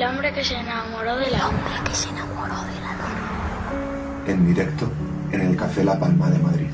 El hombre que se enamoró de la hombre que se enamoró de la luna. En directo en el Café La Palma de Madrid.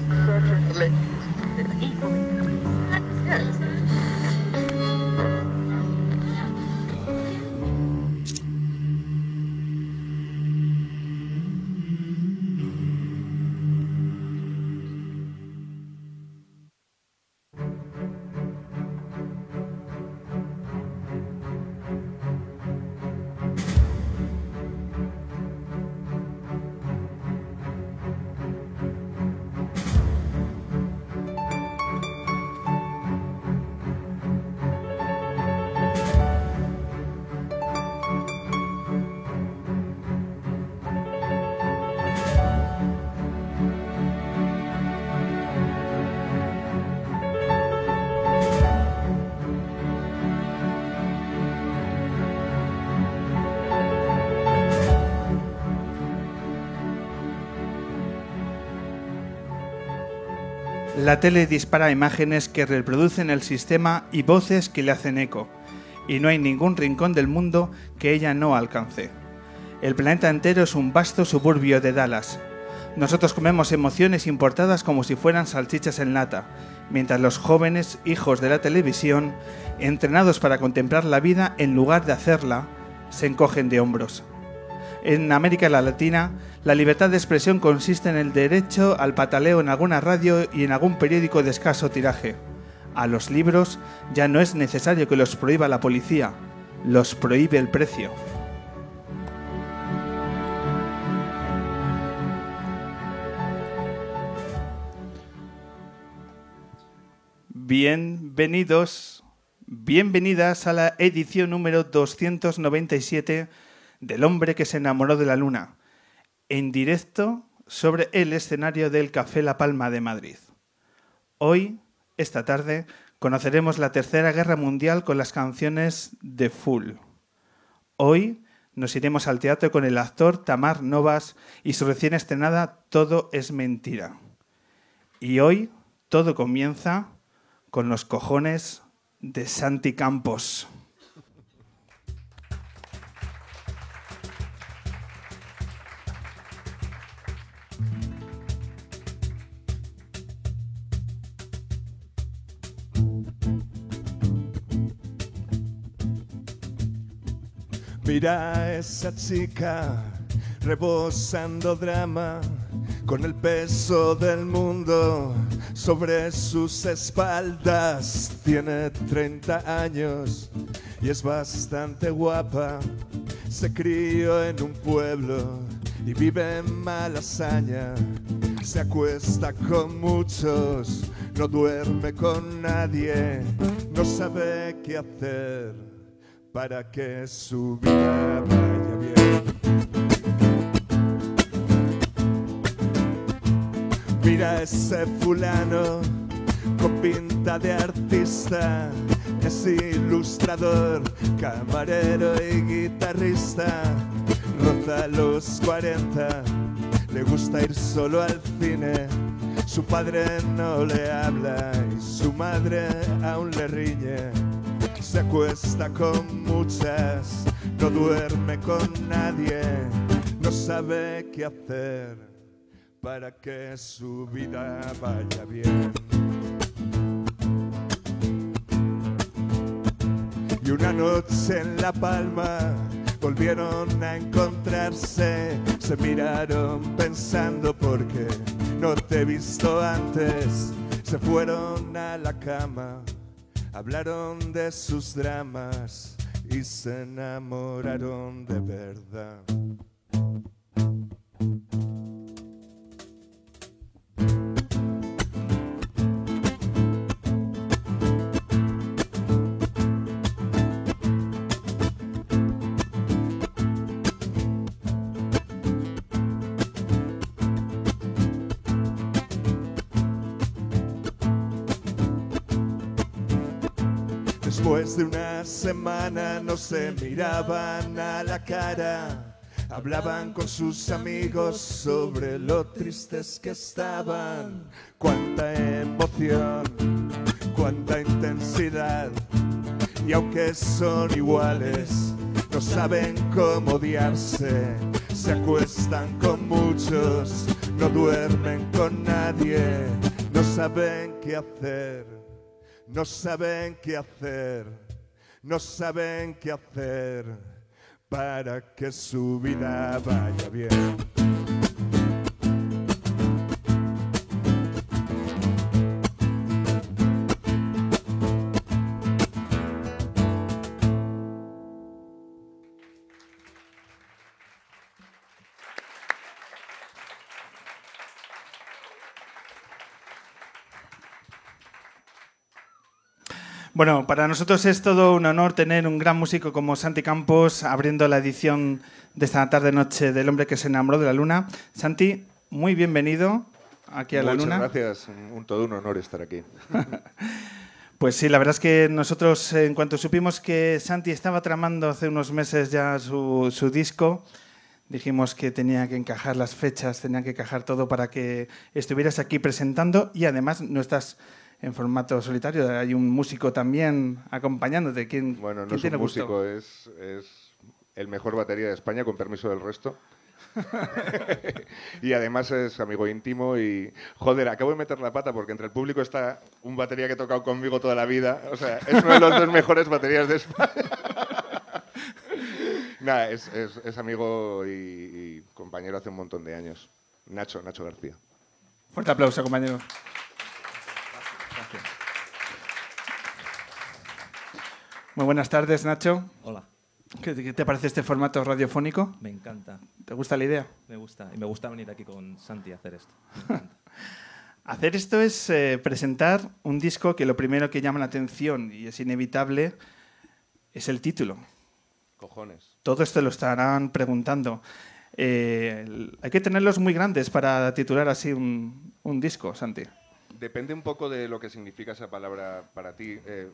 La tele dispara imágenes que reproducen el sistema y voces que le hacen eco, y no hay ningún rincón del mundo que ella no alcance. El planeta entero es un vasto suburbio de Dallas. Nosotros comemos emociones importadas como si fueran salchichas en lata, mientras los jóvenes hijos de la televisión, entrenados para contemplar la vida en lugar de hacerla, se encogen de hombros. En América Latina, la libertad de expresión consiste en el derecho al pataleo en alguna radio y en algún periódico de escaso tiraje. A los libros ya no es necesario que los prohíba la policía, los prohíbe el precio. Bienvenidos, bienvenidas a la edición número 297 del hombre que se enamoró de la luna, en directo sobre el escenario del Café La Palma de Madrid. Hoy, esta tarde, conoceremos la Tercera Guerra Mundial con las canciones de Full. Hoy nos iremos al teatro con el actor Tamar Novas y su recién estrenada Todo es mentira. Y hoy todo comienza con los cojones de Santi Campos. Mira esa chica rebosando drama con el peso del mundo sobre sus espaldas. Tiene 30 años y es bastante guapa. Se crió en un pueblo y vive en Malasaña. Se acuesta con muchos, no duerme con nadie, no sabe qué hacer para que su vida vaya bien. Mira ese fulano con pinta de artista, es ilustrador, camarero y guitarrista, roza los 40, le gusta ir solo al cine, su padre no le habla y su madre aún le riñe se acuesta con muchas, no duerme con nadie, no sabe qué hacer para que su vida vaya bien. Y una noche en La Palma volvieron a encontrarse, se miraron pensando porque no te he visto antes, se fueron a la cama hablaron de sus dramas y se enamoraron de verdad. De una semana no se miraban a la cara, hablaban con sus amigos sobre lo tristes que estaban, cuánta emoción, cuánta intensidad, y aunque son iguales, no saben cómo odiarse, se acuestan con muchos, no duermen con nadie, no saben qué hacer, no saben qué hacer, no saben qué hacer para que su vida vaya bien. Bueno, para nosotros es todo un honor tener un gran músico como Santi Campos abriendo la edición de esta tarde-noche del hombre que se enamoró de la luna. Santi, muy bienvenido aquí a la Muchas luna. gracias, un, todo un honor estar aquí. Pues sí, la verdad es que nosotros, en cuanto supimos que Santi estaba tramando hace unos meses ya su, su disco, dijimos que tenía que encajar las fechas, tenía que encajar todo para que estuvieras aquí presentando y además no estás en formato solitario, hay un músico también acompañándote. ¿Quién, Bueno, no quién es tiene un gusto? músico, es, es el mejor batería de España, con permiso del resto. y además es amigo íntimo y... Joder, acabo de meter la pata porque entre el público está un batería que ha tocado conmigo toda la vida. O sea, es uno de los dos mejores baterías de España. Nada, es, es- es amigo y, y compañero hace un montón de años. Nacho, Nacho García. Fuerte aplauso, compañero. Muy buenas tardes, Nacho. Hola, ¿Qué, qué te parece este formato radiofónico? me encanta, ¿Te gusta la idea? me gusta. Y me gusta venir aquí con Santi a hacer esto. Me. Hacer esto es eh, presentar un disco que lo primero que llama la atención y es inevitable es el título. Cojones. Todo esto lo estarán preguntando. Eh, hay que tenerlos muy grandes para titular así un, un disco, Santi. Depende un poco de lo que significa esa palabra para ti. Eh,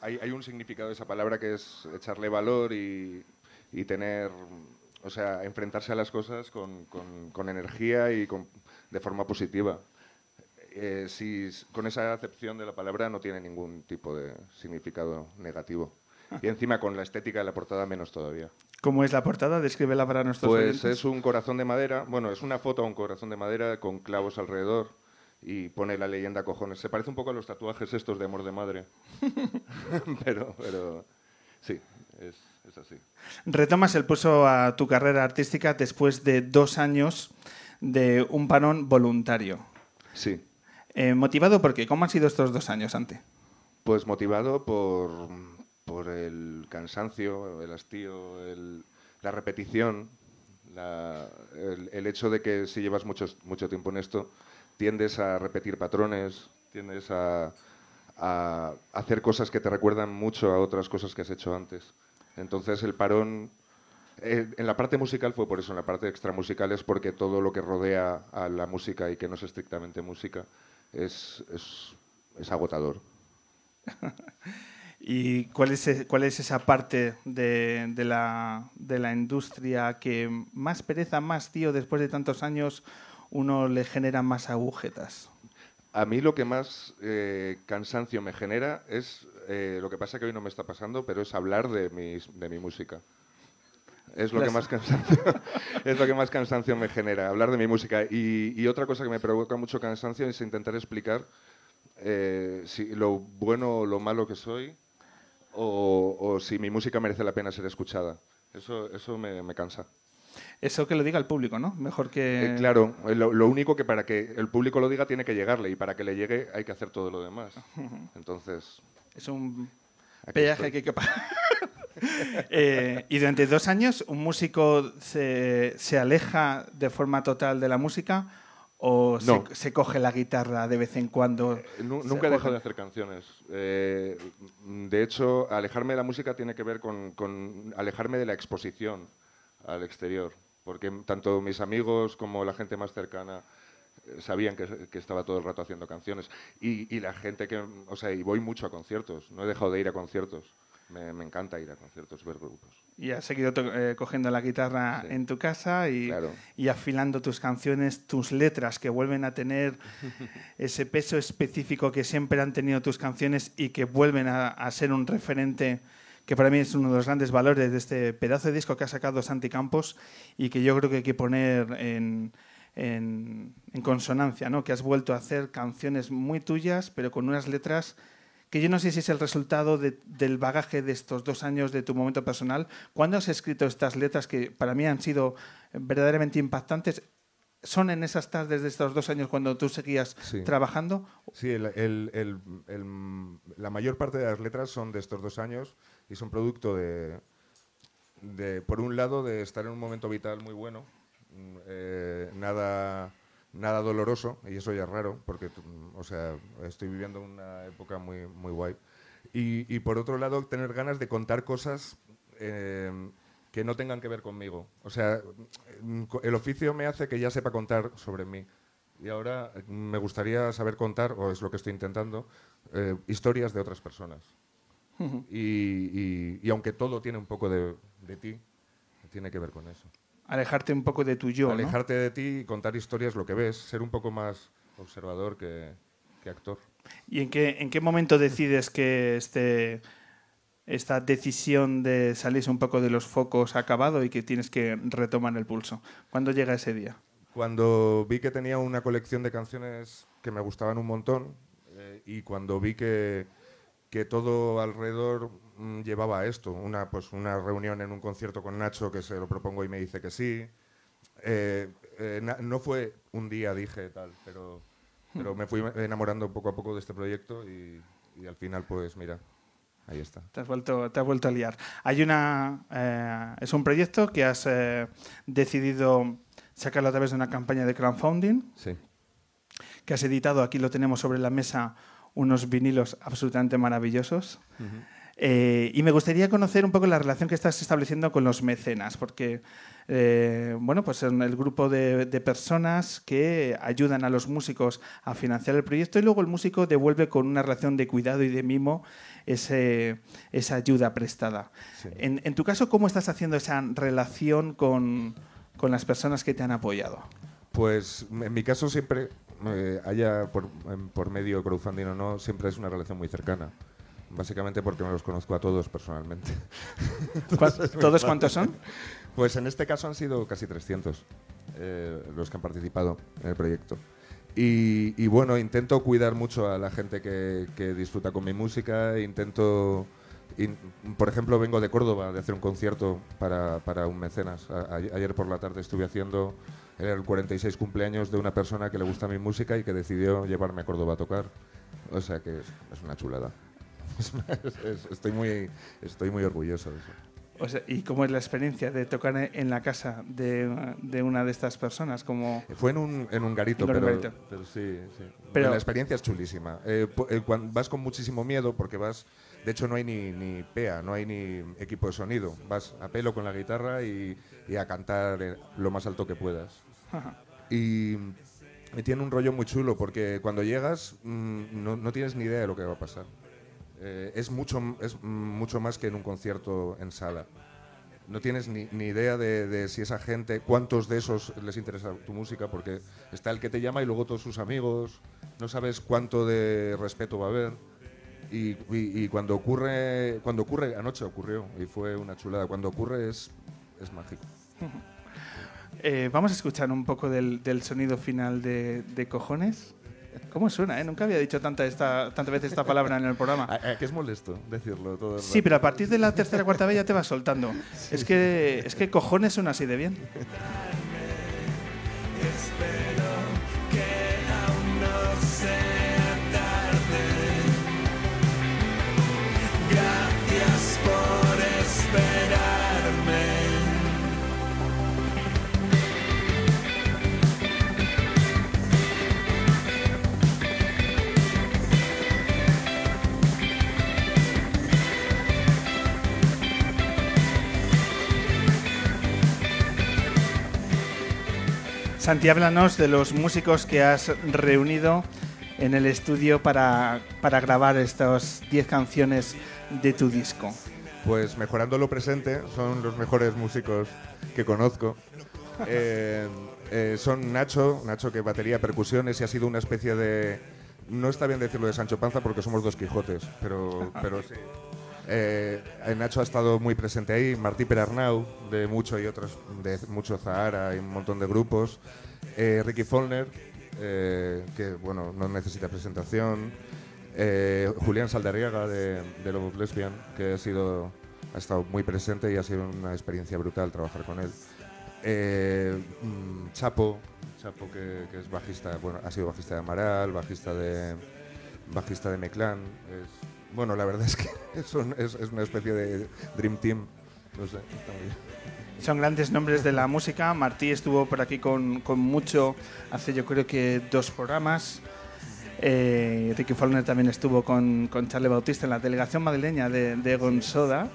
hay, hay un significado de esa palabra que es echarle valor y, y tener, o sea, enfrentarse a las cosas con, con- con energía y con- de forma positiva. Eh, si con esa acepción de la palabra no tiene ningún tipo de significado negativo. Y encima con la estética de la portada menos todavía. ¿Cómo es la portada? Descríbela para nuestros Pues oyentes. es un corazón de madera, bueno, es una foto a un corazón de madera con clavos alrededor y pone la leyenda cojones. Se parece un poco a los tatuajes estos de amor de madre. pero, pero sí, es, es así. Retomas el pulso a tu carrera artística después de dos años de un parón voluntario. Sí, Eh, ¿Motivado por qué? ¿Cómo han sido estos dos años, Santi? pues motivado por, por el cansancio, el hastío, el- la repetición, la- el, el hecho de que si llevas mucho, mucho tiempo en esto, tiendes a repetir patrones, tiendes a, hacer cosas que te recuerdan mucho a otras cosas que has hecho antes. Entonces el parón, eh, en la parte musical fue por eso, en la parte extramusical es porque todo lo que rodea a la música y que no es estrictamente música es, es, agotador. ¿Y cuál es, e- cuál es esa parte de la, de la industria que más pereza, más tío, después de tantos años, uno le genera más agujetas? A mí lo que más eh, cansancio me genera es, eh, lo que pasa que hoy no me está pasando, pero es hablar de, mis, de mi música. Es lo, que más cansancio, es lo que más cansancio me genera, hablar de mi música. Y, y otra cosa que me provoca mucho cansancio es intentar explicar eh, si, lo bueno o lo malo que soy o, o si mi música merece la pena ser escuchada. Eso, eso me, me cansa. Eso que lo diga el público, ¿no? Mejor que... Eh, claro, eh, lo, lo único que para que el público lo diga tiene que llegarle y para que le llegue hay que hacer todo lo demás. Entonces, Es un peaje estoy. que hay que pagar. Eh, y durante dos años, ¿un músico se, se aleja de forma total de la música o No. se, se coge la guitarra de vez en cuando? Eh, nunca he dejado de hacer canciones. Eh, de hecho, alejarme de la música tiene que ver con, con alejarme de la exposición al exterior. Porque tanto mis amigos como la gente más cercana eh, sabían que, que estaba todo el rato haciendo canciones. Y, y la gente que... O sea, y voy mucho a conciertos. No he dejado de ir a conciertos. Me, me encanta ir a conciertos, ver grupos. Y has seguido eh, cogiendo la guitarra Sí. en tu casa y, Claro. y afilando tus canciones, tus letras que vuelven a tener ese peso específico que siempre han tenido tus canciones y que vuelven a, a ser un referente que para mí es uno de los grandes valores de este pedazo de disco que ha sacado Santi Campos y que yo creo que hay que poner en, en, en consonancia, ¿no? que has vuelto a hacer canciones muy tuyas, pero con unas letras que yo no sé si es el resultado de- del bagaje de estos dos años de tu momento personal. ¿Cuándo has escrito estas letras que para mí han sido verdaderamente impactantes? ¿Son en esas tardes de estos dos años cuando tú seguías Sí. trabajando? Sí, el- el- el- la mayor parte de las letras son de estos dos años y son producto de, de, por un lado, de estar en un momento vital muy bueno, mm, eh, nada, nada doloroso, y eso ya es raro, porque mm, o sea, estoy viviendo una época muy, muy guay. Y, y por otro lado, tener ganas de contar cosas eh, que no tengan que ver conmigo. O sea, mm, el oficio me hace que ya sepa contar sobre mí. Y ahora mm, me gustaría saber contar, o es lo que estoy intentando, eh, historias de otras personas. y, y- y aunque todo tiene un poco de, de ti, tiene que ver con eso. Alejarte un poco de tu yo, ¿no? Alejarte de ti y contar historias, lo que ves, ser un poco más observador que, que actor. ¿Y en qué, en qué momento decides que este, esta decisión de salirse un poco de los focos ha acabado y que tienes que retomar el pulso? ¿Cuándo llega ese día? Cuando vi que tenía una colección de canciones que me gustaban un montón eh, y cuando vi que, que todo alrededor mm, llevaba a esto, una, pues, una reunión en un concierto con Nacho que se lo propongo y me dice que sí. Eh, eh, no fue un día, dije tal, pero, pero me fui enamorando poco a poco de este proyecto y, y al final, pues mira, ahí está. Te has vuelto, te has vuelto a liar. Hay una, eh, es un proyecto que has eh, decidido sacarlo a través de una campaña de crowdfunding, Sí. que has editado, aquí lo tenemos sobre la mesa, unos vinilos absolutamente maravillosos. Eh, y me gustaría conocer un poco la relación que estás estableciendo con los mecenas, porque eh, bueno, pues son el grupo de, de personas que ayudan a los músicos a financiar el proyecto y luego el músico devuelve con una relación de cuidado y de mimo ese- esa ayuda prestada. Sí. En, en tu caso, ¿cómo estás haciendo esa relación con, con las personas que te han apoyado? Pues en mi caso siempre, eh, haya por, por medio crowdfunding o no, siempre es una relación muy cercana. Básicamente porque me los conozco a todos personalmente. ¿Cuál- ¿Todos cuántos son? Pues en este caso han sido casi 300 eh, los que han participado en el proyecto. Y, y bueno, intento cuidar mucho a la gente que, que disfruta con mi música. Intento, in- por ejemplo, vengo de Córdoba de hacer un concierto para, para un mecenas. A- a- ayer por la tarde estuve haciendo era el 46 cumpleaños de una persona que le gusta mi música y que decidió llevarme a Córdoba a tocar. O sea que es una chulada. Es- es- estoy, muy, estoy muy orgulloso de eso. O sea, ¿Y cómo es la experiencia de tocar en la casa de, de una de estas personas? Como, Fue en un, en un garito, pero, garito. pero sí, sí. Pero- la experiencia es chulísima. Eh, eh, vas con muchísimo miedo porque vas, de hecho no hay ni, ni PEA, no hay ni equipo de sonido. Vas a pelo con la guitarra y, y a cantar lo más alto que puedas. Y, y tiene un rollo muy chulo porque cuando llegas mm, no, no tienes ni idea de lo que va a pasar. Eh, es, mucho, es mucho más que en un concierto en sala. No tienes ni, ni idea de, de si esa gente, cuántos de esos les interesa tu música, porque está el que te llama y luego todos sus amigos, no sabes cuánto de respeto va a haber. Y, y- y cuando ocurre, cuando ocurre, anoche ocurrió y fue una chulada, cuando ocurre es, es mágico. Eh, vamos a escuchar un poco del, del sonido final de, de cojones. ¿Cómo suena? eh? Nunca había dicho tanta esta, tantas veces esta palabra en el programa. A- a que es molesto decirlo todo el Sí, rato. pero a partir de la tercera o cuarta vez ya te vas soltando. Es que, es que cojones suena así de bien. Santi, háblanos de los músicos que has reunido en el estudio para, para grabar estas 10 canciones de tu disco. Pues mejorando lo presente, son los mejores músicos que conozco. Eh, eh, son Nacho, Nacho que batería, percusiones y ha sido una especie de... No está bien decirlo de Sancho Panza porque somos dos Quijotes, pero, pero sí. Eh, Nacho ha estado muy presente ahí, Martí Perarnau, de Mucho y otros, de Mucho Zahara y un montón de grupos. Eh, Ricky Follner, eh, que bueno, no necesita presentación. Eh, Julián Saldarriaga de, de Lobos Lesbian, que ha, sido, ha estado muy presente y ha sido una experiencia brutal trabajar con él. Eh, mm, Chapo, Chapo que, es bajista, bueno, ha sido bajista de Amaral, bajista de, bajista de Meclán. Bueno, la verdad es que es, un- es- una especie de Dream Team. No sé, está muy bien. Son grandes nombres de la música. Martí estuvo por aquí con, con mucho hace yo creo que dos programas. Eh, Ricky Follner también estuvo con, con Charlie Bautista en la delegación madrileña de, de Egon Soda.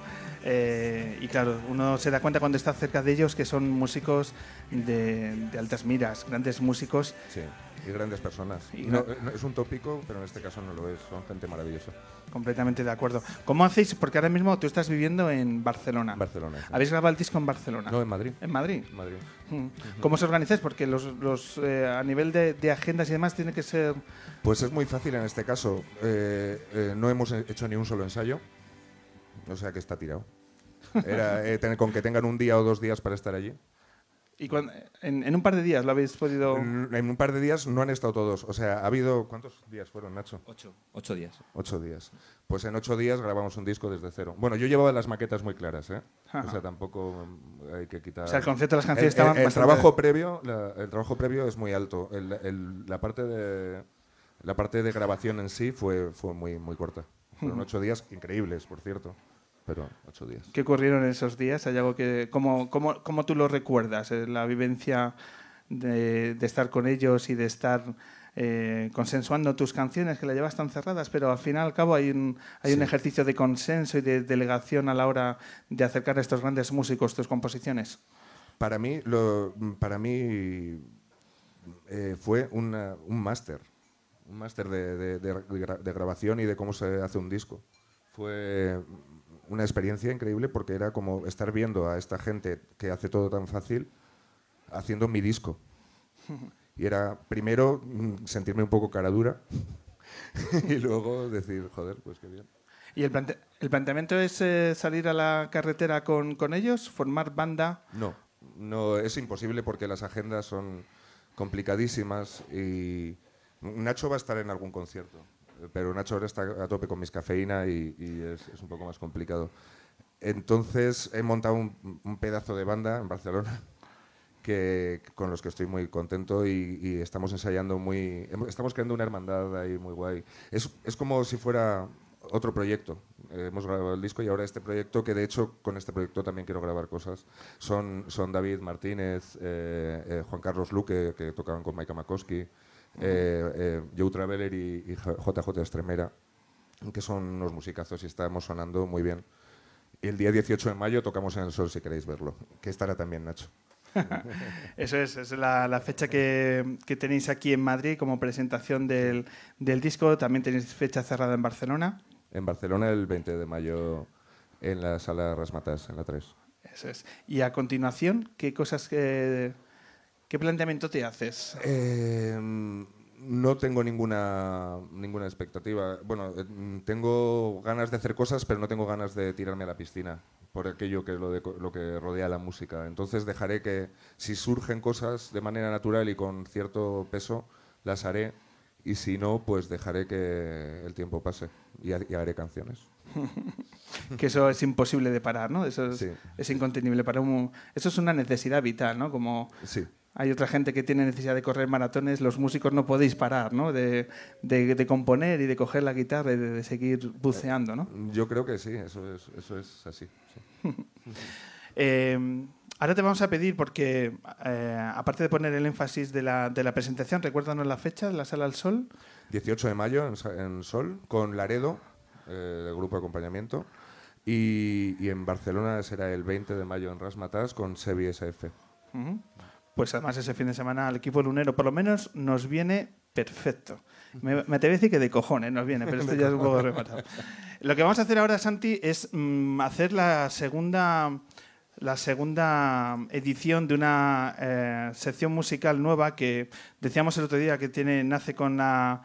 Eh, y claro, uno se da cuenta cuando está cerca de ellos que son músicos de, de altas miras, grandes músicos. Sí, y grandes personas. Y No, es un tópico, pero en este caso no lo es. Son gente maravillosa. Completamente de acuerdo. ¿Cómo hacéis? Porque ahora mismo tú estás viviendo en Barcelona. Barcelona. sí. ¿Habéis grabado el disco en Barcelona? No, en Madrid. ¿En Madrid? Madrid. Mm. ¿Cómo os organizáis? Porque los, los, eh, a nivel de, de agendas y demás tiene que ser... Pues es muy fácil en este caso. Eh, no hemos hecho ni un solo ensayo, o sea que está tirado. Era eh, tener- con que tengan un día o dos días para estar allí. Y cuan- en, en un par de días lo habéis podido... En, en un par de días no han estado todos. O sea, ha habido. ¿Cuántos días fueron, Nacho? Ocho, ocho días. Ocho días. Pues en ocho días grabamos un disco desde cero. Bueno, yo llevaba las maquetas muy claras, ¿eh? Ajá. O sea, tampoco mm, hay que quitar. O sea, el concepto de las El, canciones el- estaban el bastante- trabajo previo, la- el trabajo previo es muy alto. El- el- la parte de la parte de grabación en sí fue, fue muy muy corta. Fueron ocho días increíbles, por cierto. Pero ocho días. ¿Qué ocurrieron en esos días? ¿Hay algo que... ¿Cómo, cómo, cómo tú lo recuerdas? eh, La vivencia de, de estar con ellos y de estar eh, consensuando tus canciones, que las llevas tan cerradas, pero al final al cabo hay un, hay un Sí. ejercicio de consenso y de delegación a la hora de acercar a estos grandes músicos tus composiciones. Para mí, lo, para mí eh, fue una- un máster, un máster de, de- de grabación y de cómo se hace un disco. Fue una experiencia increíble porque era como estar viendo a esta gente que hace todo tan fácil haciendo mi disco. Y era primero mm, sentirme un poco cara dura y luego decir, joder, pues qué bien. ¿Y el, plante- el planteamiento es eh, salir a la carretera con, con ellos, formar banda? No, no es imposible porque las agendas son complicadísimas y Nacho va a estar en algún concierto, pero Nacho ahora está a tope con mis cafeína y, es, un poco más complicado. Entonces he montado un, pedazo de banda en Barcelona que, con los que estoy muy contento y, estamos ensayando muy... Estamos creando una hermandad ahí muy guay. Es, es como si fuera otro proyecto. Eh, hemos grabado el disco y ahora este proyecto, que de hecho con este proyecto también quiero grabar cosas, son, son David Martínez, eh, eh, Juan Carlos Luque, que tocaban con Maika Makowski, eh, eh, Joe Traveler y, y JJ Estremera, que son unos musicazos y estamos sonando muy bien. Y el día 18 de mayo tocamos en el Sol si queréis verlo, que estará también Nacho. Eso es, es la, la fecha que, que tenéis aquí en Madrid como presentación del, del disco. También tenéis fecha cerrada en Barcelona. En Barcelona el 20 de mayo en la sala Rasmatas, en la 3. Eso es. Y a continuación, ¿qué cosas que, qué planteamiento te haces? Eh, no tengo ninguna, ninguna expectativa. Bueno, eh, tengo ganas de hacer cosas, pero no tengo ganas de tirarme a la piscina por aquello que lo, de, lo que rodea la música. Entonces dejaré que si surgen cosas de manera natural y con cierto peso, las haré. Y si no, pues dejaré que el tiempo pase y, ha- y haré canciones. Que eso es imposible de parar, ¿no? Eso es, Sí. es incontenible para un... Eso es una necesidad vital, ¿no? Como Sí. Hay otra gente que tiene necesidad de correr maratones, los músicos no podéis parar, ¿no? De, de- de componer y de coger la guitarra y de, de seguir buceando, ¿no? Yo creo que sí, eso es, eso es así. sí. Eh, ahora te vamos a pedir, porque eh, aparte de poner el énfasis de la, de la presentación, recuérdanos la fecha de la Sala al Sol. 18 de mayo en, en Sol, con Laredo, eh, el grupo de acompañamiento. Y, y en Barcelona será el 20 de mayo en Rasmatas con Sebi SF. Ujú. Pues además ese fin de semana al equipo lunero por lo menos nos viene perfecto. Me, me atrevo a decir que de cojones nos viene, pero esto ya es un poco rematado. Lo que vamos a hacer ahora, Santi, es mm, hacer la segunda, la segunda edición de una eh, sección musical nueva que decíamos el otro día que tiene, nace con la,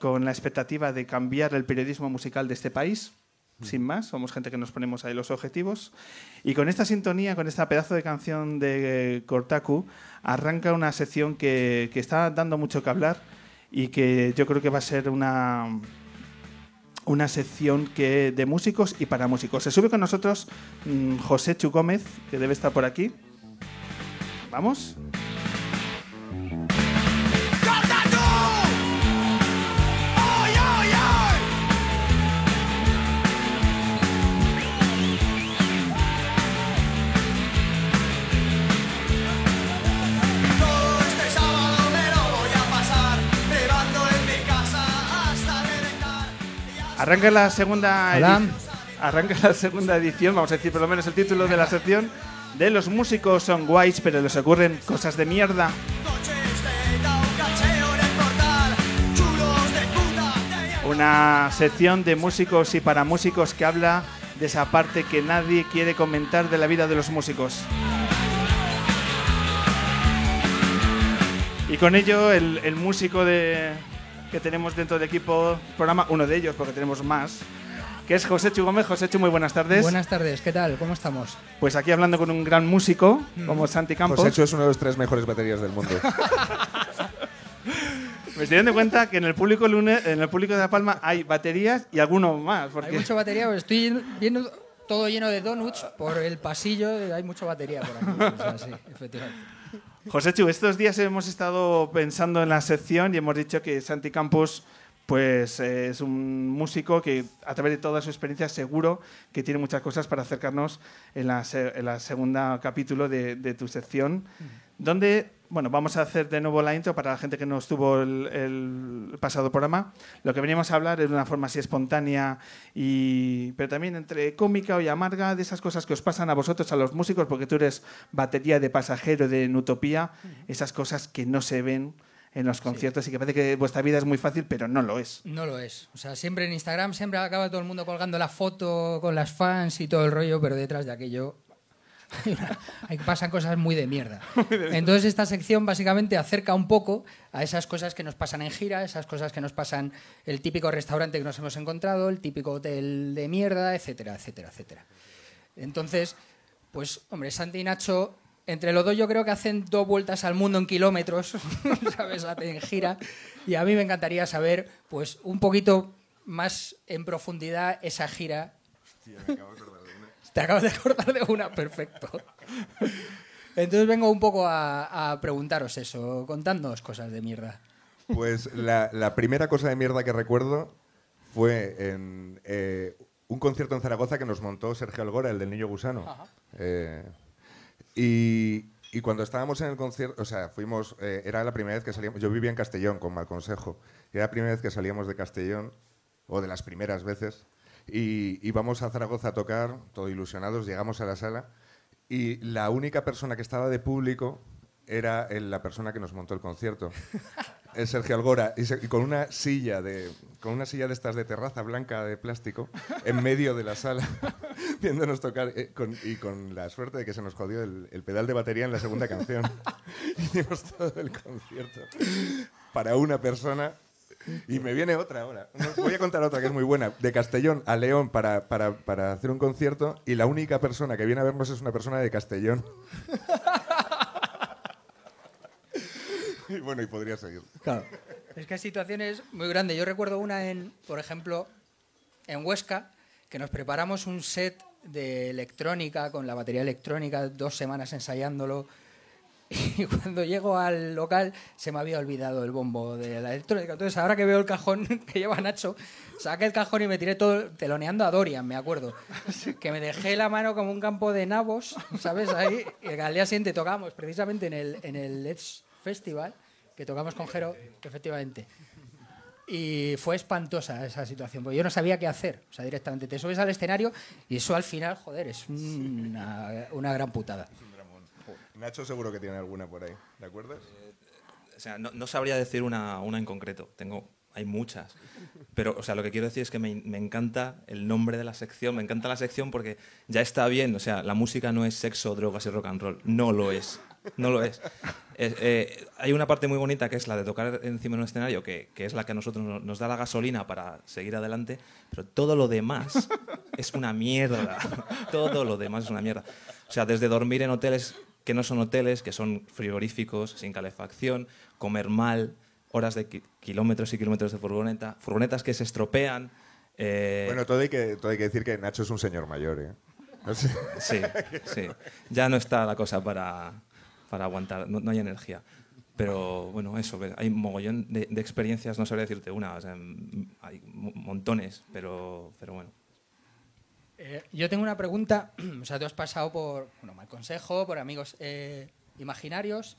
con la expectativa de cambiar el periodismo musical de este país. Sin más, somos gente que nos ponemos ahí los objetivos. Y con esta sintonía, con esta pedazo de canción de Kortaku, arranca una sección que, que está dando mucho que hablar y que yo creo que va a ser una, una sección que, de músicos y para músicos. Se sube con nosotros mm, José Chu Gómez, que debe estar por aquí. ¿Vamos? Arranca la segunda Hola. Arranca la segunda edición, vamos a decir por lo menos el título de la sección de los músicos son guays, pero les ocurren cosas de mierda. Una sección de músicos y para músicos que habla de esa parte que nadie quiere comentar de la vida de los músicos. Y con ello, el, el músico de, que tenemos dentro del equipo programa, uno de ellos, porque tenemos más, que es José Chu Gómez. José Chu, muy buenas tardes. Buenas tardes, ¿qué tal? ¿Cómo estamos? Pues aquí hablando con un gran músico, como Santi Campos. Josécho es uno de los tres mejores baterías del mundo. Me estoy dando cuenta que en el público lunes, en el público de La Palma hay baterías y algunos más. Porque Hay mucha batería, pues estoy viendo todo lleno de donuts por el pasillo, hay mucha batería por aquí. O sea, sí, efectivamente. José Chu, estos días hemos estado pensando en la sección y hemos dicho que Santi Campos pues eh, es un músico que a través de toda su experiencia seguro que tiene muchas cosas para acercarnos en la, se- en la segunda capítulo de, de tu sección, donde bueno, vamos a hacer de nuevo la intro para la gente que no estuvo el, el pasado programa. Lo que veníamos a hablar es de una forma así espontánea, y, pero también entre cómica y amarga, de esas cosas que os pasan a vosotros, a los músicos, porque tú eres batería de pasajero de Nutopía, esas cosas que no se ven en los conciertos y que parece que vuestra vida es muy fácil, pero no lo es. No lo es. O sea, siempre en Instagram siempre acaba todo el mundo colgando la foto con las fans y todo el rollo, pero detrás de aquello pasan cosas muy de mierda. Entonces esta sección básicamente acerca un poco a esas cosas que nos pasan en gira, esas cosas que nos pasan el típico restaurante que nos hemos encontrado, el típico hotel de mierda, etcétera, etcétera, etcétera. Entonces, pues, hombre, Santi y Nacho, entre los dos yo creo que hacen dos vueltas al mundo en kilómetros, ¿sabes? En gira. Y a mí me encantaría saber, pues, un poquito más en profundidad esa gira. Te acabas de acordar de una, perfecto. Entonces vengo un poco a, a preguntaros eso, contándoos cosas de mierda. Pues la, la primera cosa de mierda que recuerdo fue en eh, un concierto en Zaragoza que nos montó Sergio Algora, el del Niño Gusano. Eh, y, y cuando estábamos en el concierto, o sea, fuimos, eh, era la primera vez que salíamos, yo vivía en Castellón con mal consejo, era la primera vez que salíamos de Castellón, o de las primeras veces, y íbamos a Zaragoza a tocar, todo ilusionados, llegamos a la sala, y la única persona que estaba de público era el- la persona que nos montó el concierto. Es Sergio Algora, y, se- y con una silla de con una silla de estas de terraza blanca de plástico en medio de la sala viéndonos tocar eh, con- y con la suerte de que se nos jodió el, el pedal de batería en la segunda canción. Hicimos todo el concierto para una persona y me viene otra ahora. Voy a contar otra que es muy buena. De Castellón a León para, para, para hacer un concierto y la única persona que viene a vernos es una persona de Castellón. y bueno, y podría seguir. Claro. Es que hay situaciones muy grandes. Yo recuerdo una en, por ejemplo, en Huesca, que nos preparamos un set de electrónica con la batería electrónica, dos semanas ensayándolo. Y cuando llego al local se me había olvidado el bombo de la electrónica. Entonces, ahora que veo el cajón que lleva Nacho, saqué el cajón y me tiré todo teloneando a Dorian, me acuerdo. Que me dejé la mano como un campo de nabos, ¿sabes? Ahí. Y al día siguiente tocamos precisamente en el, en el Let's Festival, que tocamos con Jero, efectivamente. Y fue espantosa esa situación, porque yo no sabía qué hacer. O sea, directamente te subes al escenario y eso al final, joder, es una, una gran putada. Nacho seguro que tiene alguna por ahí, ¿de acuerdo? O sea, no, sabría decir una, una en concreto. Tengo, hay muchas. Pero, o sea, lo que quiero decir es que me, me encanta el nombre de la sección. Me encanta la sección porque ya está bien. O sea, la música no es sexo, drogas y rock and roll. No lo es. No lo es. Eh, eh, hay una parte muy bonita que es la de tocar encima de un escenario, que, que es la que a nosotros nos, nos da la gasolina para seguir adelante. Pero todo lo demás, es una mierda. Todo lo demás es una mierda. O sea, desde dormir en hoteles que no son hoteles, que son frigoríficos, sin calefacción, comer mal, horas de ki- kilómetros y kilómetros de furgoneta, furgonetas que se estropean. eh, Bueno, todo hay, que, todo hay que decir que Nacho es un señor mayor, ¿eh? Sí, sí. Ya no está la cosa para, para aguantar, no, no hay energía. Pero bueno, eso, hay un mogollón de, de experiencias, no sabría decirte una, o sea, m- hay mo- montones, pero, pero bueno. Eh, yo tengo una pregunta. O sea, tú has pasado por bueno, mal consejo, por amigos eh, imaginarios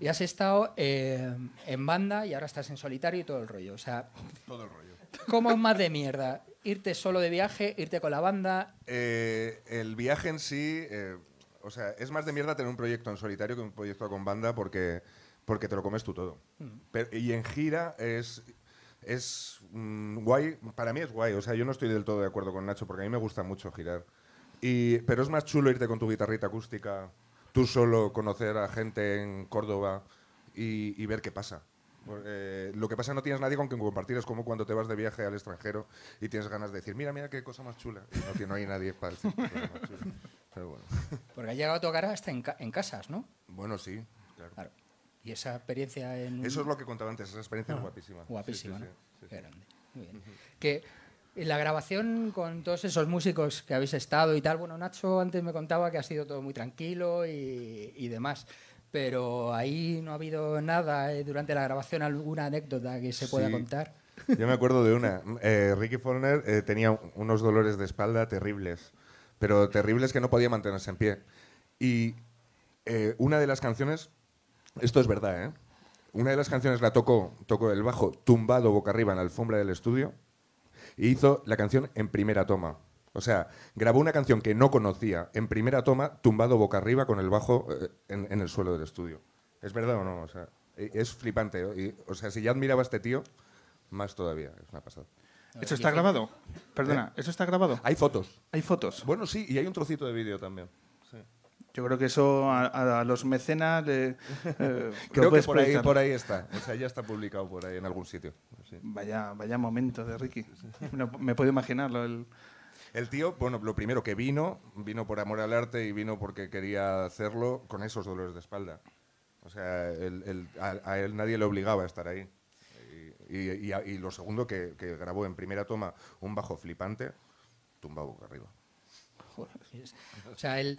y has estado eh, en banda y ahora estás en solitario y todo el rollo. O sea, todo el rollo. ¿cómo es más de mierda? ¿Irte solo de viaje, irte con la banda? El viaje en sí, o sea, es más de mierda tener un proyecto en solitario que un proyecto con banda porque, porque te lo comes tú todo. Pero- y en gira es, es mm, guay, para mí es guay, o sea, yo no estoy del todo de acuerdo con Nacho porque a mí me gusta mucho girar. Y, pero es más chulo irte con tu guitarrita acústica, tú solo conocer a gente en Córdoba y, y ver qué pasa. Porque, lo que pasa no tienes nadie con quien compartir, es como cuando te vas de viaje al extranjero y tienes ganas de decir, mira, mira qué cosa más chula. Y no, hay nadie para decir qué cosa más chula. Pero bueno. Porque has llegado a tocar hasta en, ca- en casas, ¿no? Bueno, sí, claro. Claro. Y esa experiencia en... Eso es lo que contaba antes, esa experiencia es Ah, guapísima. Guapísima, Sí, sí, ¿no? sí, grande. Muy bien. Que en la grabación con todos esos músicos que habéis estado y tal, bueno, Nacho antes me contaba que ha sido todo muy tranquilo y, y demás. Pero ahí no ha habido nada eh, durante la grabación, alguna anécdota que se pueda contar. Yo me acuerdo de una. Eh, Ricky Follner eh, tenía unos dolores de espalda terribles, pero terribles que no podía mantenerse en pie. Y eh, una de las canciones, esto es verdad, ¿eh? Una de las canciones la tocó, tocó el bajo tumbado boca arriba en la alfombra del estudio y hizo la canción en primera toma. O sea, grabó una canción que no conocía en primera toma, tumbado boca arriba con el bajo eh, en, en el suelo del estudio. ¿Es verdad o no? O sea, eh, es flipante. ¿eh? Y, o sea, si ya admiraba a este tío, más todavía. Es una pasada. ¿Eso está grabado? Perdona, ¿eso está grabado? Hay fotos. ¿Hay fotos? Bueno, sí, y hay un trocito de vídeo también. Yo creo que eso a, a los mecenas le, eh, Creo que por ahí, por ahí está. O sea, ya está publicado por ahí en algún sitio. Sí. Vaya, vaya momento de Ricky. No, me puedo imaginarlo. El... El tío, bueno, lo primero que vino, vino por amor al arte y vino porque quería hacerlo con esos dolores de espalda. O sea, él- él- a, a él nadie le obligaba a estar ahí. Y, y- y a- y lo segundo, que, que grabó en primera toma un bajo flipante, tumbado boca arriba. O sea, el,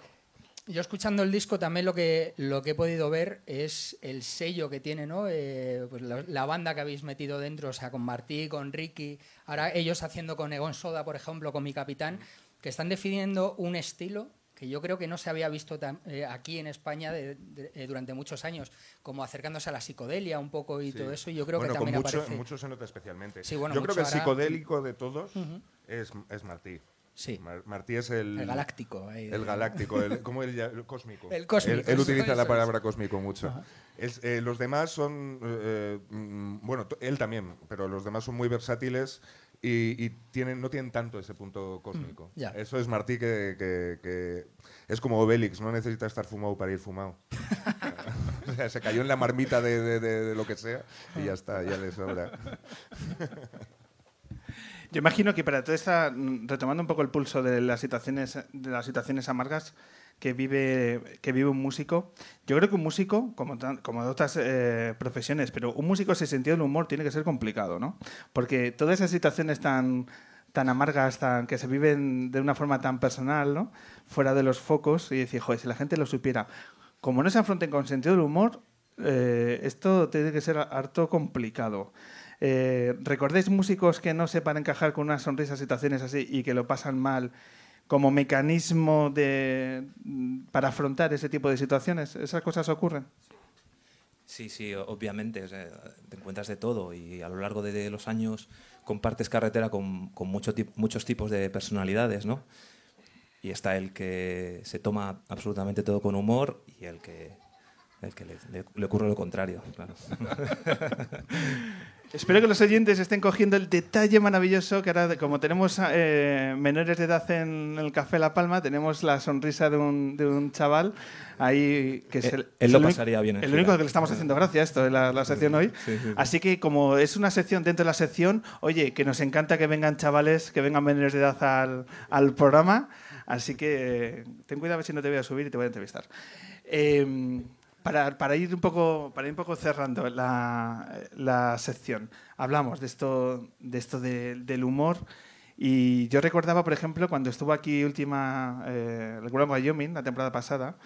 yo escuchando el disco también lo que, lo que he podido ver es el sello que tiene, ¿no? Eh, pues la, la banda que habéis metido dentro, o sea, con Martí, con Ricky, ahora ellos haciendo con Egon Soda, por ejemplo, con mi capitán, que están definiendo un estilo que yo creo que no se había visto tan- eh, aquí en España de- de- eh, durante muchos años, como acercándose a la psicodelia un poco y Sí. todo eso, y yo creo bueno, que también con mucho, aparece... mucho se nota especialmente. Sí, bueno, Yo creo que el psicodélico de todos es, es Martí. Sí. Mar- Martí es el... El galáctico, ahí El galáctico, el, ¿cómo él ya- el cósmico. El cósmico, Él, utiliza eso la palabra cósmico mucho. Es, eh, los demás son, eh, mm, bueno, él también, pero los demás son muy versátiles y, y tienen, no tienen tanto ese punto cósmico. ya. Eso es Martí que, que- que es como Obélix, no necesita estar fumado para ir fumado. o sea, se cayó en la marmita de, de- de- de lo que sea y ya está, ya le sobra. Yo imagino que para toda esta, retomando un poco el pulso de las situaciones, de las situaciones amargas que vive, que vive un músico, yo creo que un músico, como, como de otras eh, profesiones, pero un músico ese sentido del humor tiene que ser complicado, ¿no? Porque todas esas situaciones tan tan amargas, tan, que se viven de una forma tan personal, ¿no? Fuera de los focos, y decir, joder, si la gente lo supiera. Como no se afronten con sentido del humor, eh, esto tiene que ser harto complicado. Eh, ¿Recordáis músicos que no sepan encajar con una sonrisa situaciones así y que lo pasan mal como mecanismo de, mm, para afrontar ese tipo de situaciones? ¿Esas cosas ocurren? Sí, sí, obviamente. o sea, te encuentras de todo y a lo largo de, de los años compartes carretera con, con mucho muchos tipos de personalidades, ¿no? Y está el que se toma absolutamente todo con humor y el que, el que le, le- le ocurre lo contrario. Claro. Espero que los oyentes estén cogiendo el detalle maravilloso que ahora, como tenemos eh, menores de edad en el Café La Palma, tenemos la sonrisa de un, de un chaval ahí que es Él- el, él es lo el pasaría bien en El único que le estamos haciendo gracia a esto, la, la sección hoy. Sí, sí, sí. Así que como es una sección dentro de la sección, oye, que nos encanta que vengan chavales, que vengan menores de edad al, al programa. Así que eh, ten cuidado a ver si no te voy a subir y te voy a entrevistar. Eh, para, ir un poco, para ir un poco cerrando la, sección, hablamos de esto, de esto de- del humor. Y yo recordaba, por ejemplo, cuando estuvo aquí última, eh, Wyoming, la temporada pasada,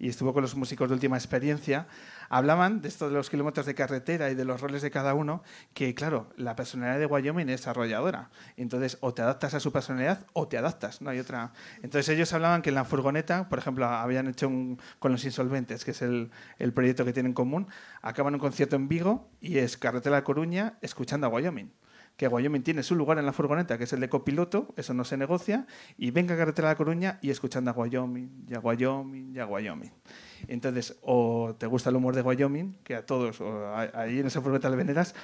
y estuvo con los músicos de última experiencia, hablaban de esto de los kilómetros de carretera y de los roles de cada uno, que claro, la personalidad de Wyoming es arrolladora. Entonces, o te adaptas a su personalidad o te adaptas, no hay otra. Entonces, ellos hablaban que en la furgoneta, por ejemplo, habían hecho con los insolventes, que es el, el proyecto que tienen en común, acaban un concierto en Vigo y es carretera a Coruña escuchando a Wyoming que Wyoming tiene su lugar en la furgoneta, que es el de copiloto, eso no se negocia, y venga a Carretera de la Coruña y escuchando a Wyoming, y a Wyoming, y a Wyoming. Entonces, o te gusta el humor de Wyoming, que a todos, o a- ahí en esa furgoneta le veneras,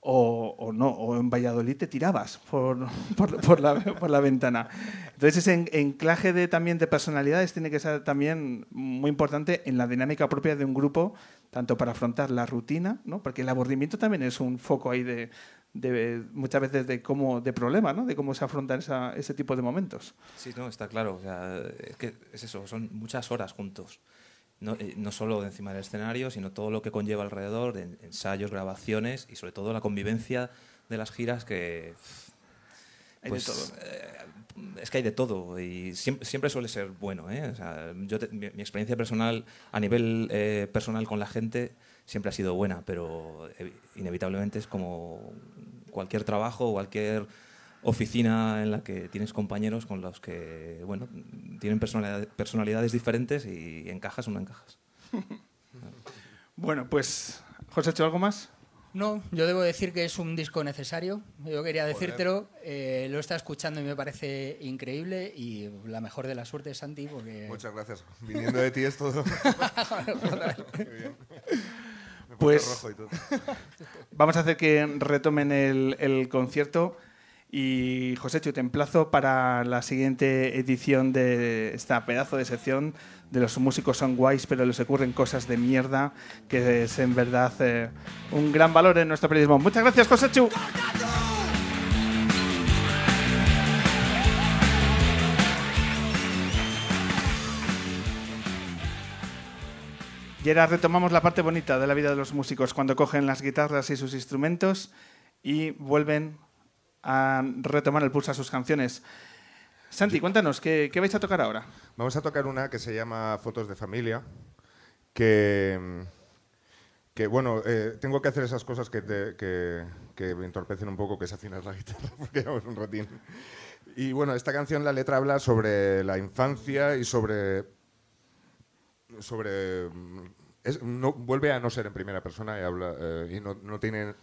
o, o no, o en Valladolid te tirabas por, por, por la, por la ventana. Entonces, ese en- enclaje de, también de personalidades tiene que ser también muy importante en la dinámica propia de un grupo, tanto para afrontar la rutina, ¿no? porque el aburrimiento también es un foco ahí de, de muchas veces de cómo de problema, ¿no? de cómo se afrontan esa- ese tipo de momentos. Sí, no, está claro. O sea, es que es eso, son muchas horas juntos. No, eh, no solo encima del escenario, sino todo lo que conlleva alrededor, de ensayos, grabaciones y sobre todo la convivencia de las giras que... Hay de pues, todo. eh, es que hay de todo y siempre, siempre suele ser bueno. ¿eh? O sea, yo te- mi, mi experiencia personal, a nivel eh, personal con la gente, siempre ha sido buena, pero inevitablemente es como cualquier trabajo cualquier oficina en la que tienes compañeros con los que bueno tienen personalidad- personalidades diferentes y encajas o no encajas. Bueno, pues, José, ¿hecho algo más? No, yo debo decir que es un disco necesario. Yo quería decírtelo. eh, lo está escuchando y me parece increíble. Y la mejor de la suerte, Santi, porque. Muchas gracias. Viniendo de ti es todo. Bien. Me puesto Pues rojo y todo. vamos a hacer que retomen el, el concierto y José te emplazo para la siguiente edición de esta pedazo de sección de los músicos son guays pero les ocurren cosas de mierda que es en verdad eh, un gran valor en nuestro periodismo. Muchas gracias José Chu. Y ahora retomamos la parte bonita de la vida de los músicos, cuando cogen las guitarras y sus instrumentos y vuelven a retomar el pulso a sus canciones. Santi, cuéntanos, ¿qué, qué vais a tocar ahora? Vamos a tocar una que se llama Fotos de Familia, que, que bueno, eh, tengo que hacer esas cosas que, te- que, que me entorpecen un poco, que es afinar la guitarra, porque llevamos un ratín. Y bueno, esta canción, la letra habla sobre la infancia y sobre... sobre mm, es- no, vuelve a no ser en primera persona y habla eh, y no, no tiene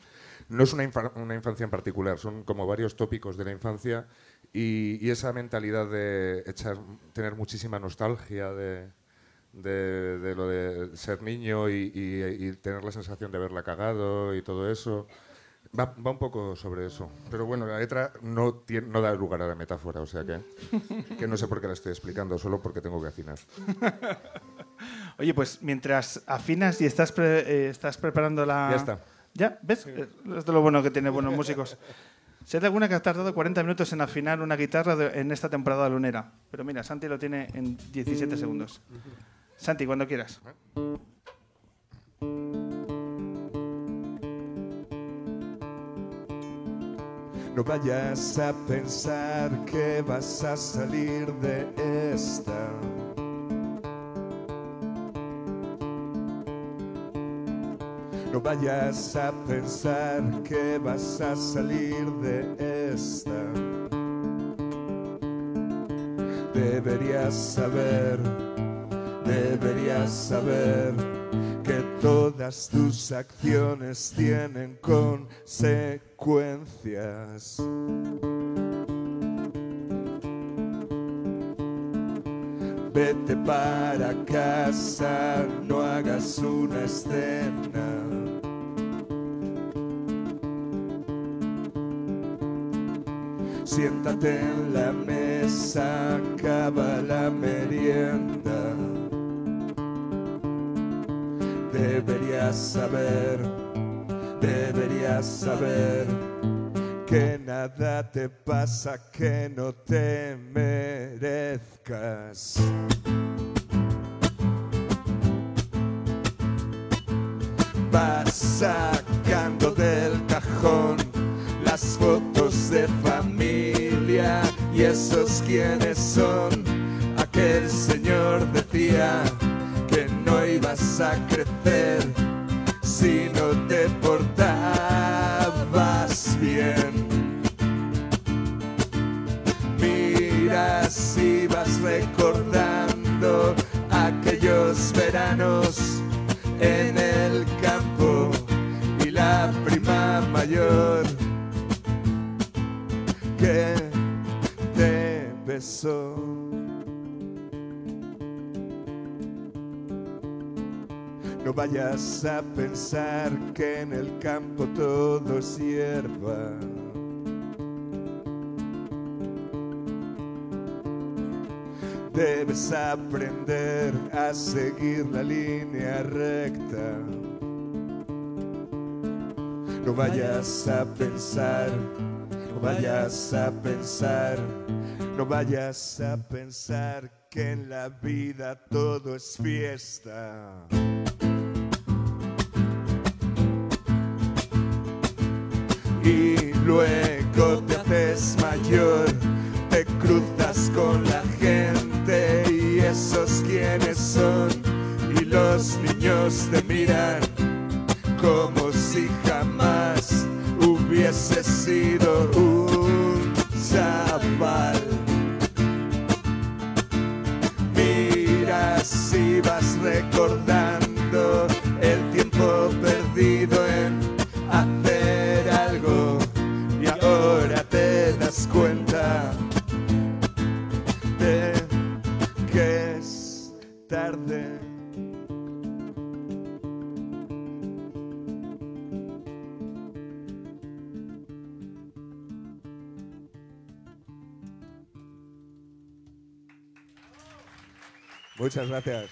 no es una, infa- una infancia en particular son como varios tópicos de la infancia y, y esa mentalidad de echar tener muchísima nostalgia de, de, de lo de ser niño y, y- y tener la sensación de haberla cagado y todo eso va, va un poco sobre eso pero bueno la letra no tiene, no da lugar a la metáfora o sea que que no sé por qué la estoy explicando solo porque tengo que afinar Oye, pues mientras afinas y estás, pre- eh, estás preparando la... Ya está. ¿Ya? ¿Ves? Eh, Es de lo bueno que tiene buenos músicos. Sé de alguna que ha tardado 40 minutos en afinar una guitarra de- en esta temporada lunera. Pero mira, Santi lo tiene en 17 segundos. Santi, cuando quieras. No vayas a pensar que vas a salir de esta. No vayas a pensar que vas a salir de esta. Deberías saber, deberías saber que todas tus acciones tienen consecuencias. Vete para casa, no hagas una escena. Siéntate en la mesa, acaba la merienda. Deberías saber, deberías saber que nada te pasa que no te merezcas. Vas sacando esos quienes son. Aquel señor decía que no ibas a crecer si no te portabas bien. Mira si vas recordando aquellos veranos en el vayas a pensar que en el campo todo es hierba. Debes aprender a seguir la línea recta. No vayas a pensar, no vayas a pensar, no vayas a pensar que en la vida todo es fiesta. Luego te haces mayor, te cruzas con la gente y esos quienes son y los niños te miran como si jamás hubiese sido Muchas gracias.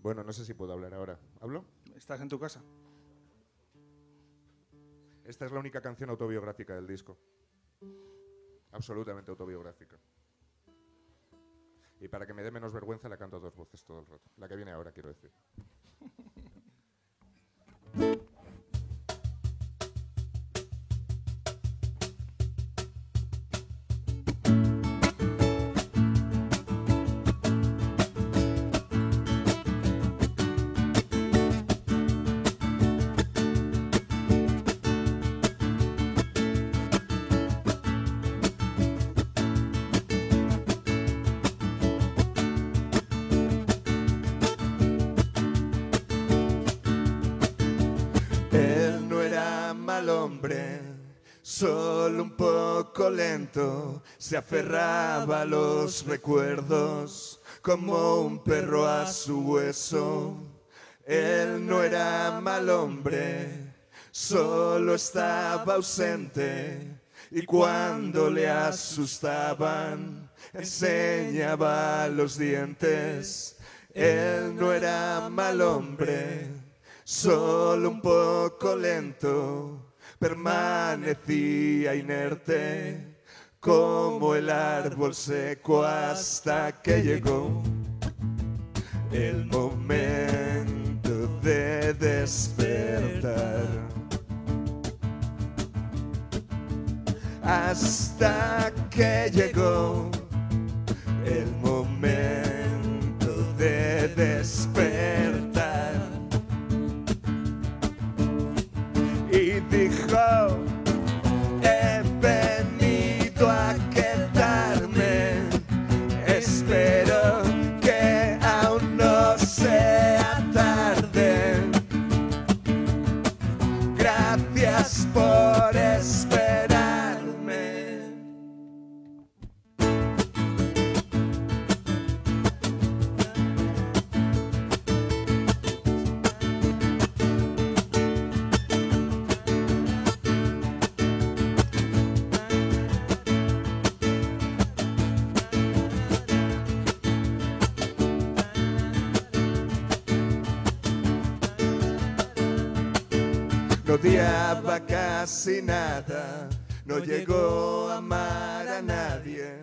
Bueno, no sé si puedo hablar ahora. ¿Hablo? ¿Estás en tu casa? Esta es la única canción autobiográfica del disco. Absolutamente autobiográfica. Y para que me dé menos vergüenza la canto a dos voces todo el rato. La que viene ahora, quiero decir. solo un poco lento, se aferraba a los recuerdos como un perro a su hueso. Él no era mal hombre, solo estaba ausente y cuando le asustaban enseñaba los dientes. Él no era mal hombre, solo un poco lento, permanecía inerte como el árbol seco hasta que llegó el momento de despertar. Hasta que llegó el momento de despertar. Casi nada, no llegó a amar a nadie,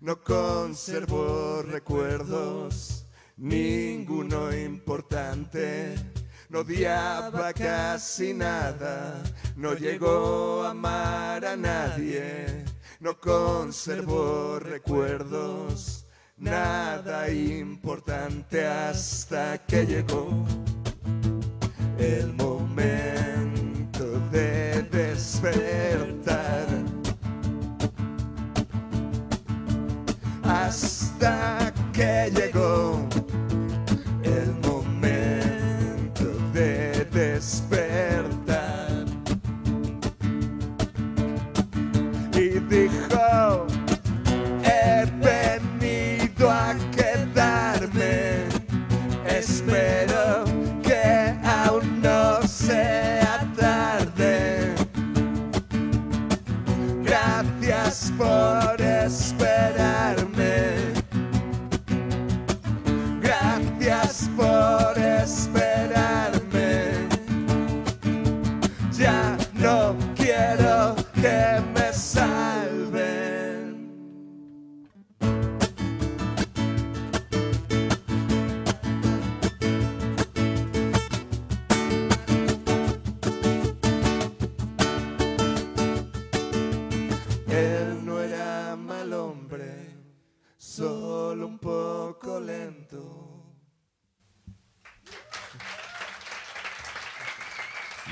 no conservó recuerdos, ninguno importante. No odiaba casi nada, no llegó a amar a nadie, no conservó recuerdos, nada importante hasta que llegó el momento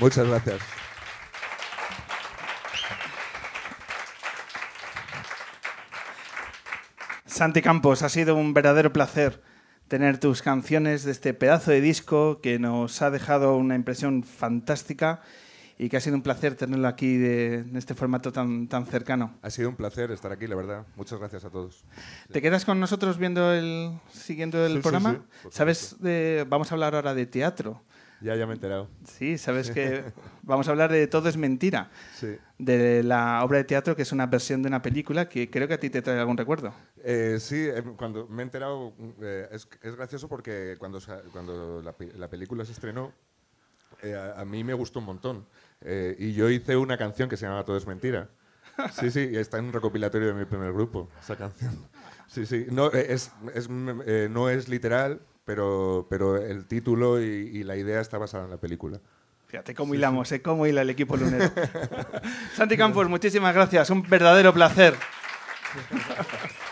Muchas gracias. Santi Campos, ha sido un verdadero placer tener tus canciones de este pedazo de disco que nos ha dejado una impresión fantástica y que ha sido un placer tenerlo aquí de- en este formato tan, tan cercano. Ha sido un placer estar aquí, la verdad. Muchas gracias a todos. ¿Te quedas con nosotros viendo el, siguiendo el Sí, programa? sí, ¿Sabes? de- vamos a hablar ahora de teatro. Ya, ya me he enterado. Sí, sabes que vamos a hablar de Todo es mentira, Sí. de la obra de teatro que es una versión de una película que creo que a ti te trae algún recuerdo. Eh, sí, eh, cuando me he enterado, eh, es, es gracioso porque cuando, cuando la, pe- la película se estrenó, eh, a, a mí me gustó un montón. Y yo hice una canción que se llama Todo es mentira. Sí, sí, está en un recopilatorio de mi primer grupo, esa canción. Sí, sí, no es, es, no es literal, pero, pero el título y, y la idea está basada en la película. Fíjate cómo hilamos, ¿eh? cómo hila el equipo lunero. Santi Campos, muchísimas gracias, un verdadero placer.